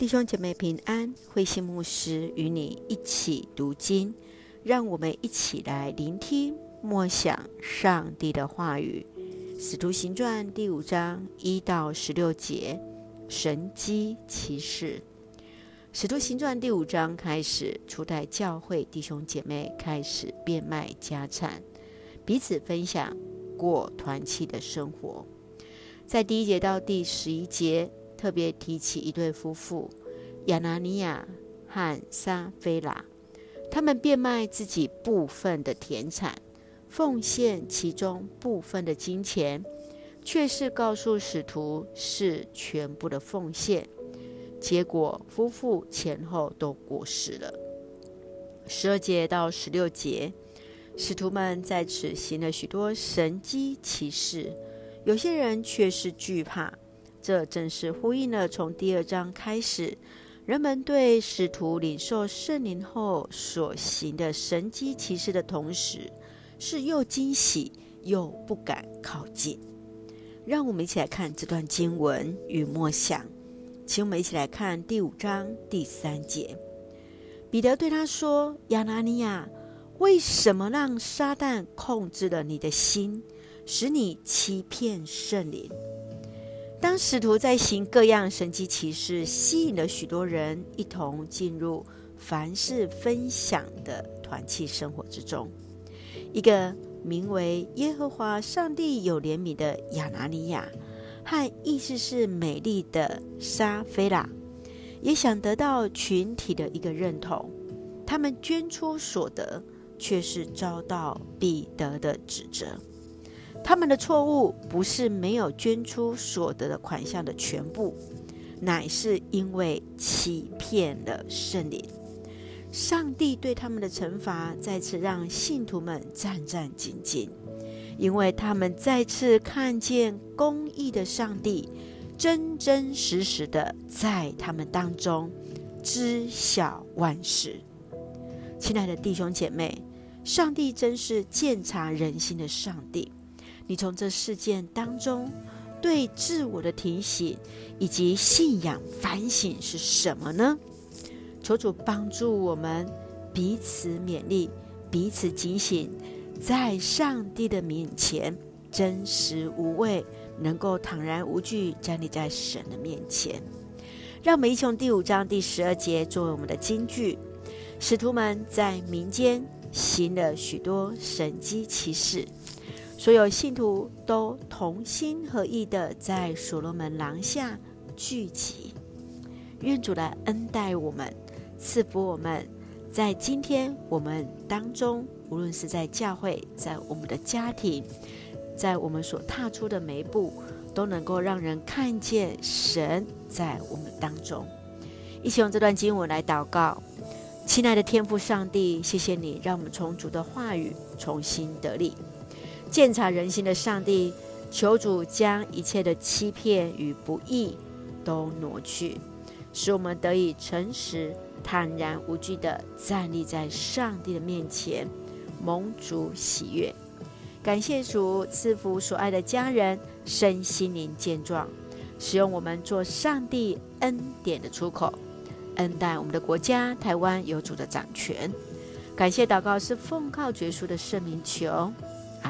弟兄姐妹平安，慧馨牧师与你一起读经，让我们一起来聆听默想上帝的话语。使徒行传第五章一到十六节，神迹奇事。使徒行传第五章开始，初代教会弟兄姐妹开始变卖家产，彼此分享过团契的生活。在第一节到第十一节。特别提起一对夫妇亚拿尼亚和撒非拉，他们变卖自己部分的田产，奉献其中部分的金钱，却是告诉使徒是全部的奉献。结果夫妇前后都过世了。十二节到十六节，使徒们在此行了许多神迹奇事，有些人却是惧怕。这正是呼应了从第二章开始，人们对使徒领受圣灵后所行的神迹奇事的同时，是又惊喜又不敢靠近。让我们一起来看这段经文与默想，请我们一起来看第五章第三节。彼得对他说：“亚拿尼亚，为什么让撒旦控制了你的心，使你欺骗圣灵？”当使徒在行各样神迹奇事，吸引了许多人一同进入凡事分享的团契生活之中。一个名为耶和华上帝有怜悯的亚拿尼亚，和意思是美丽的撒非拉，也想得到群体的一个认同。他们捐出所得，却是遭到彼得的指责。他们的错误不是没有捐出所得的款项的全部，乃是因为欺骗了圣灵。上帝对他们的惩罚再次让信徒们战战兢兢，因为他们再次看见公义的上帝真真实实的在他们当中知晓万事。亲爱的弟兄姐妹，上帝真是鉴察人心的上帝。你从这事件当中对自我的提醒以及信仰反省是什么呢？求主帮助我们彼此勉励，彼此警醒，在上帝的面前真实无畏，能够坦然无惧站立在神的面前。让我们一起用第五章第十二节作为我们的金句：使徒们在民间行了许多神迹奇事。所有信徒都同心合意的在所罗门廊下聚集，愿主来恩待我们，赐福我们，在今天我们当中，无论是在教会，在我们的家庭，在我们所踏出的每一步，都能够让人看见神在我们当中。一起用这段经文来祷告，亲爱的天父上帝，谢谢你让我们从主的话语重新得力。鉴察人心的上帝，求主将一切的欺骗与不义都挪去，使我们得以诚实、坦然无惧地站立在上帝的面前，蒙主喜悦。感谢主赐福所爱的家人身心灵健壮，使用我们做上帝恩典的出口，恩待我们的国家台湾有主的掌权。感谢祷告是奉靠主耶稣的圣名求。